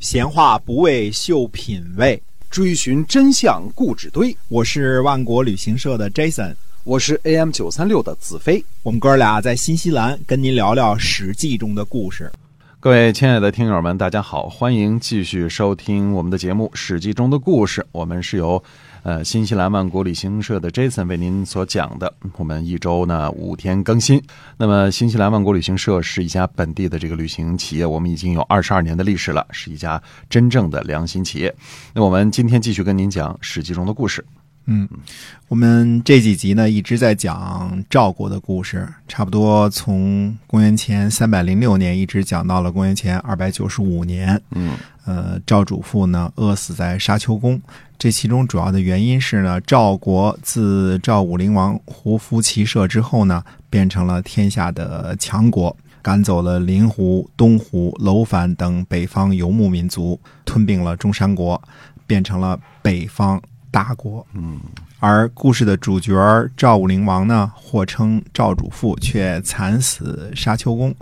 闲话不为秀品味，追寻真相故纸堆。我是万国旅行社的 Jason，我是 AM 九三六的子飞。我们哥俩在新西兰跟您聊聊《史记》中的故事。各位亲爱的听友们，大家好，欢迎继续收听我们的节目《史记》中的故事。我们是由呃新西兰万国旅行社的 Jason 为您所讲的。我们一周呢五天更新。那么新西兰万国旅行社是一家本地的这个旅行企业，我们已经有二十二年的历史了，是一家真正的良心企业。那我们今天继续跟您讲《史记》中的故事。嗯，我们这几集呢一直在讲赵国的故事，差不多从公元前三百零六年一直讲到了公元前二百九十五年。嗯，呃，赵主父呢饿死在沙丘宫，这其中主要的原因是呢，赵国自赵武灵王胡服骑射之后呢，变成了天下的强国，赶走了临胡、东胡、楼烦等北方游牧民族，吞并了中山国，变成了北方。大国，嗯，而故事的主角赵武灵王呢，或称赵主父，却惨死沙丘宫，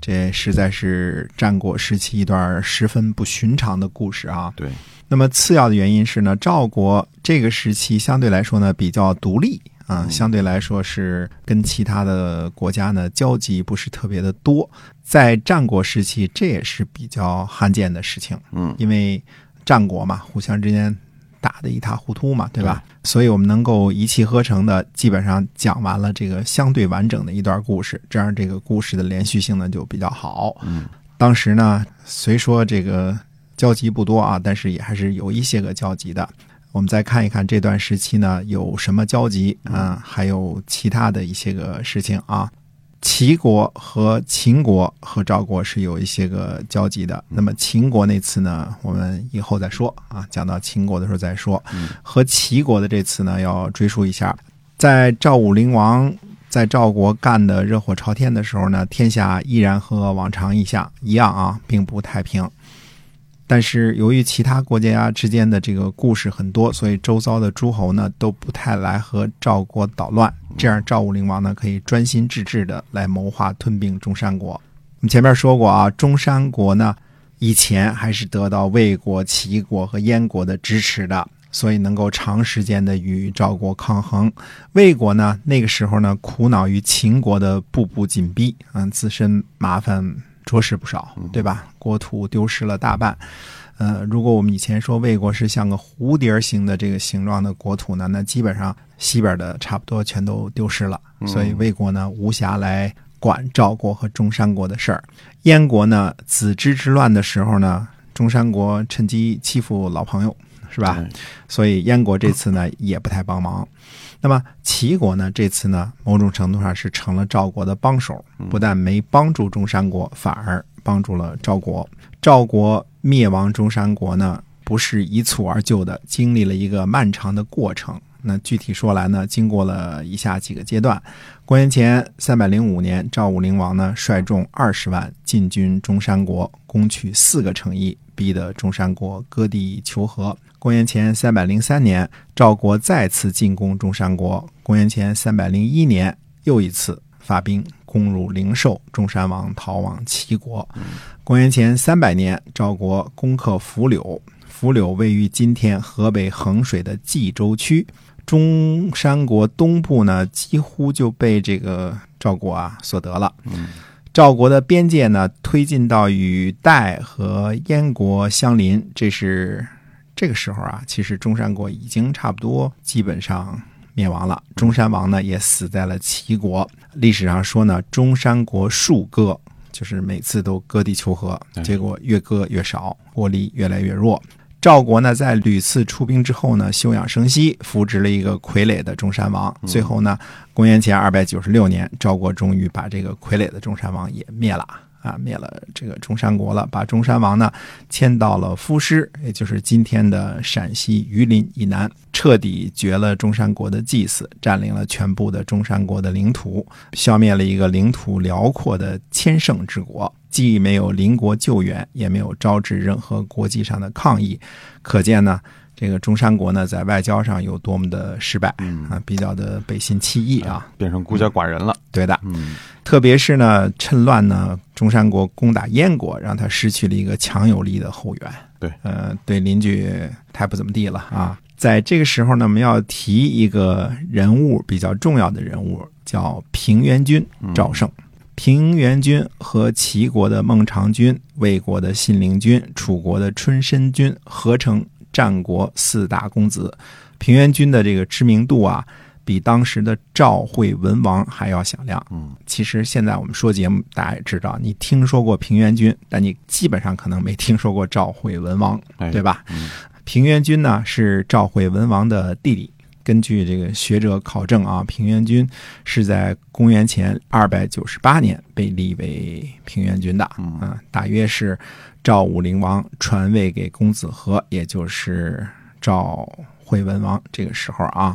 这实在是战国时期一段十分不寻常的故事啊。对，那么次要的原因是呢，赵国这个时期相对来说呢比较独立啊，相对来说是跟其他的国家呢交集不是特别的多，在战国时期这也是比较罕见的事情，嗯，因为战国嘛，互相之间。打得一塌糊涂嘛，对吧？所以我们能够一气呵成的，基本上讲完了这个相对完整的一段故事，这样这个故事的连续性呢就比较好。嗯，当时呢，虽说这个交集不多啊，但是也还是有一些个交集的。我们再看一看这段时期呢有什么交集啊，还有其他的一些个事情啊。齐国和秦国和赵国是有一些个交集的。那么秦国那次呢，我们以后再说啊，讲到秦国的时候再说。和齐国的这次呢，要追溯一下，在赵武灵王在赵国干的热火朝天的时候呢，天下依然和往常一下一样啊，并不太平。但是由于其他国家之间的这个故事很多，所以周遭的诸侯呢都不太来和赵国捣乱，这样赵武灵王呢可以专心致志的来谋划吞并中山国。我们前面说过啊，中山国呢以前还是得到魏国、齐国和燕国的支持的，所以能够长时间的与赵国抗衡。魏国呢那个时候呢苦恼于秦国的步步紧逼，嗯，自身麻烦。着实不少，对吧？国土丢失了大半。呃，如果我们以前说魏国是像个蝴蝶形的这个形状的国土呢，那基本上西边的差不多全都丢失了。所以魏国呢无暇来管赵国和中山国的事儿。燕国呢子之之乱的时候呢，中山国趁机欺负老朋友，是吧？所以燕国这次呢也不太帮忙。那么齐国呢？这次呢，某种程度上是成了赵国的帮手，不但没帮助中山国，反而帮助了赵国。赵国灭亡中山国呢，不是一蹴而就的，经历了一个漫长的过程。那具体说来呢，经过了以下几个阶段：公元前三百零五年，赵武灵王呢率众二十万进军中山国，攻取四个城邑，逼得中山国割地求和。公元前三百零三年，赵国再次进攻中山国。公元前三百零一年，又一次发兵攻入灵寿，中山王逃往齐国。公元前三百年，赵国攻克涪柳，涪柳位于今天河北衡水的冀州区。中山国东部呢，几乎就被这个赵国啊所得了。赵国的边界呢，推进到与代和燕国相邻，这是。这个时候啊，其实中山国已经差不多基本上灭亡了。中山王呢也死在了齐国。历史上说呢，中山国数割，就是每次都割地求和，结果越割越少，国力越来越弱。赵国呢在屡次出兵之后呢，休养生息，扶植了一个傀儡的中山王。最后呢，公元前二百九十六年，赵国终于把这个傀儡的中山王也灭了。啊，灭了这个中山国了，把中山王呢迁到了夫师，也就是今天的陕西榆林以南，彻底绝了中山国的祭祀，占领了全部的中山国的领土，消灭了一个领土辽阔的千乘之国，既没有邻国救援，也没有招致任何国际上的抗议，可见呢，这个中山国呢在外交上有多么的失败嗯啊，比较的背信弃义啊。变成孤家寡人了。对的，嗯特别是呢，趁乱呢，中山国攻打燕国，让他失去了一个强有力的后援。对，呃，对邻居太不怎么地了啊。在这个时候呢，我们要提一个人物比较重要的人物，叫平原君赵胜。平原君和齐国的孟尝君、魏国的信陵君、楚国的春申君合称战国四大公子。平原君的这个知名度啊，比当时的赵惠文王还要响亮。嗯，其实现在我们说节目，大家也知道，你听说过平原君，但你基本上可能没听说过赵惠文王，哎对吧？嗯平原君呢是赵惠文王的弟弟。根据这个学者考证啊，平原君是在公元前二百九十八年被立为平原君的，嗯啊，大约是赵武灵王传位给公子和，也就是赵惠文王这个时候啊。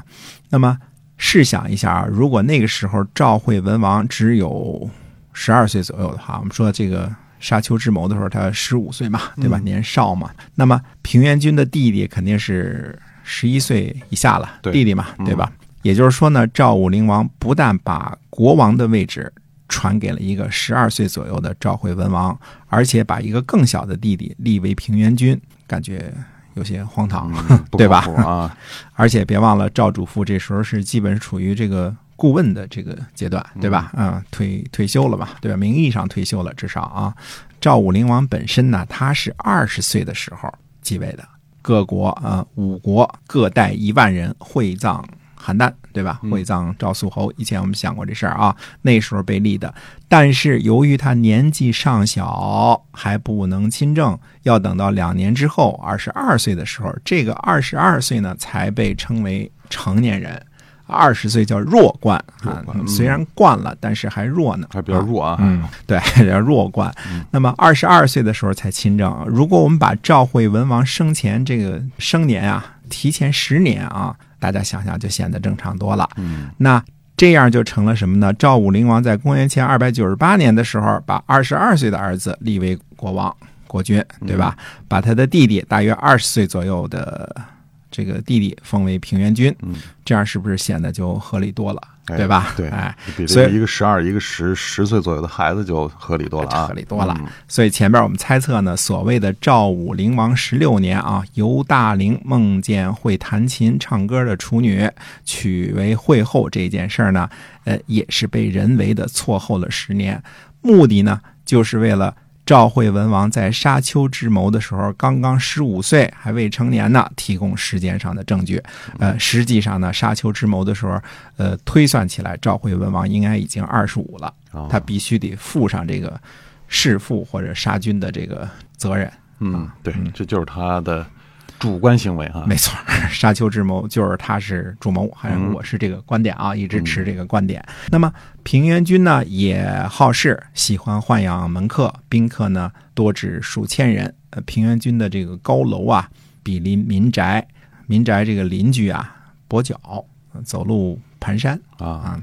那么试想一下啊，如果那个时候赵惠文王只有十二岁左右的话，我们说这个沙丘之谋的时候，他十五岁嘛，对吧？年少嘛。那么平原君的弟弟肯定是十一岁以下了，弟弟嘛，嗯对吧？也就是说呢，赵武灵王不但把国王的位置传给了一个十二岁左右的赵惠文王，而且把一个更小的弟弟立为平原君，感觉有些荒唐。对吧啊，而且别忘了，赵主父这时候是基本处于这个顾问的这个阶段，对吧？嗯，退退休了吧，对吧？名义上退休了，至少啊。赵武灵王本身呢，他是二十岁的时候继位的，各国啊、五国各带一万人会葬邯郸，对吧？会葬赵肃侯。以前我们想过这事儿啊，那时候被立的。但是由于他年纪尚小，还不能亲政，要等到两年之后，二十二岁的时候，这个二十二岁呢，才被称为成年人。二十岁叫弱冠啊虽然冠了，但是还弱呢，还比较弱啊。嗯，对，叫弱冠。嗯那么二十二岁的时候才亲政。如果我们把赵惠文王生前这个生年啊提前十年啊，大家想想就显得正常多了。嗯那这样就成了什么呢？赵武灵王在公元前二百九十八年的时候，把二十二岁的儿子立为国王、国君，对吧？把他的弟弟大约二十岁左右的这个弟弟封为平原君，嗯，这样是不是显得就合理多了，哎对吧？对哎，比所以这一个十二，一个十十岁左右的孩子就合理多了啊，合理多了嗯所以前边我们猜测呢，所谓的赵武灵王十六年啊，尤大陵梦见会弹琴唱歌的处女娶为惠后这件事儿呢，呃，也是被人为的错后了十年，目的呢，就是为了。赵惠文王在沙丘之谋的时候，刚刚十五岁，还未成年呢，提供时间上的证据。呃，实际上呢，沙丘之谋的时候，呃，推算起来，赵惠文王应该已经二十五了。哦他必须得负上这个弑父或者杀君的这个责任。嗯，对，这就是他的主观行为啊。没错，沙丘之谋就是他是主谋，还是嗯我是这个观点啊，一直持这个观点。那么平原君呢也好事，喜欢豢养门客，宾客呢多至数千人。呃，平原君的这个高楼啊，比邻民宅，民宅这个邻居啊跛脚，呃走路蹒跚。啊，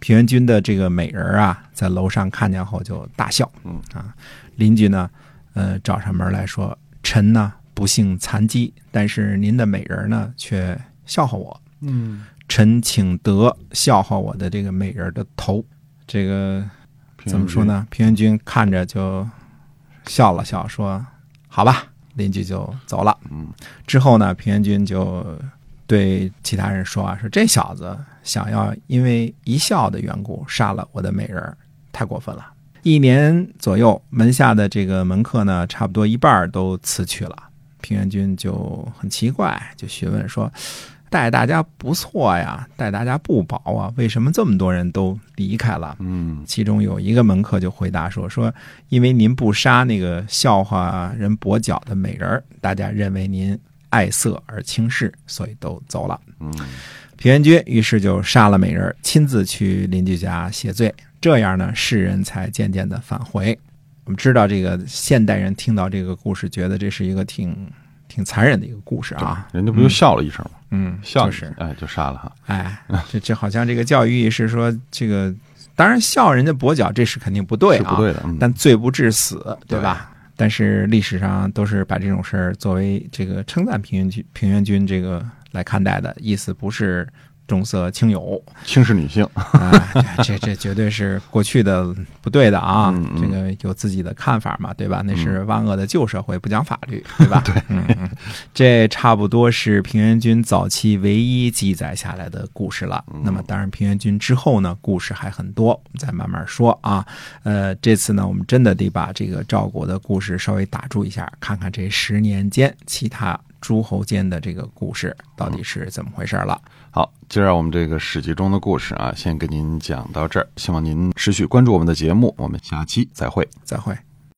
平原君的这个美人啊，在楼上看见后就大笑。嗯啊，邻居呢，呃，找上门来说：“臣呢不幸残疾，但是您的美人呢却笑话我。嗯，臣请得笑话我的这个美人的头。”这个怎么说呢？平原君看着就笑了笑，说：“好吧。”邻居就走了。嗯，之后呢，平原君就对其他人说啊：“说这小子想要因为一笑的缘故杀了我的美人儿，太过分了。”一年左右，门下的这个门客呢，差不多一半都辞去了。平原君就很奇怪，就询问说：“待大家不错呀，待大家不薄啊，为什么这么多人都离开了？”嗯其中有一个门客就回答说：“说因为您不杀那个笑话人跛脚的美人儿，大家认为您爱色而轻视，所以都走了。”嗯平原君于是就杀了美人儿，亲自去邻居家谢罪。这样呢，世人才渐渐的返回。知道，这个现代人听到这个故事，觉得这是一个挺挺残忍的一个故事啊。人家不就笑了一声吗？嗯，笑是声哎就杀了哈。哎，这这好像这个教育意义是说，这个当然笑人家跛脚，这是肯定不对啊，是不对的，嗯但罪不至死，对吧？但是历史上都是把这种事儿作为这个称赞平原君平原君这个来看待的，意思不是重色轻友轻视女性，啊，这这这绝对是过去的不对的啊！嗯嗯这个有自己的看法嘛，对吧？那是万恶的旧社会，不讲法律，对吧？对，嗯嗯，这差不多是平原君早期唯一记载下来的故事了。那么，当然平原君之后呢，故事还很多，我们再慢慢说啊。呃，这次呢，我们真的得把这个赵国的故事稍微打住一下，看看这十年间其他诸侯间的这个故事到底是怎么回事了。好，今儿我们这个史记中的故事啊，先跟您讲到这儿，希望您持续关注我们的节目，我们下期再会。再会。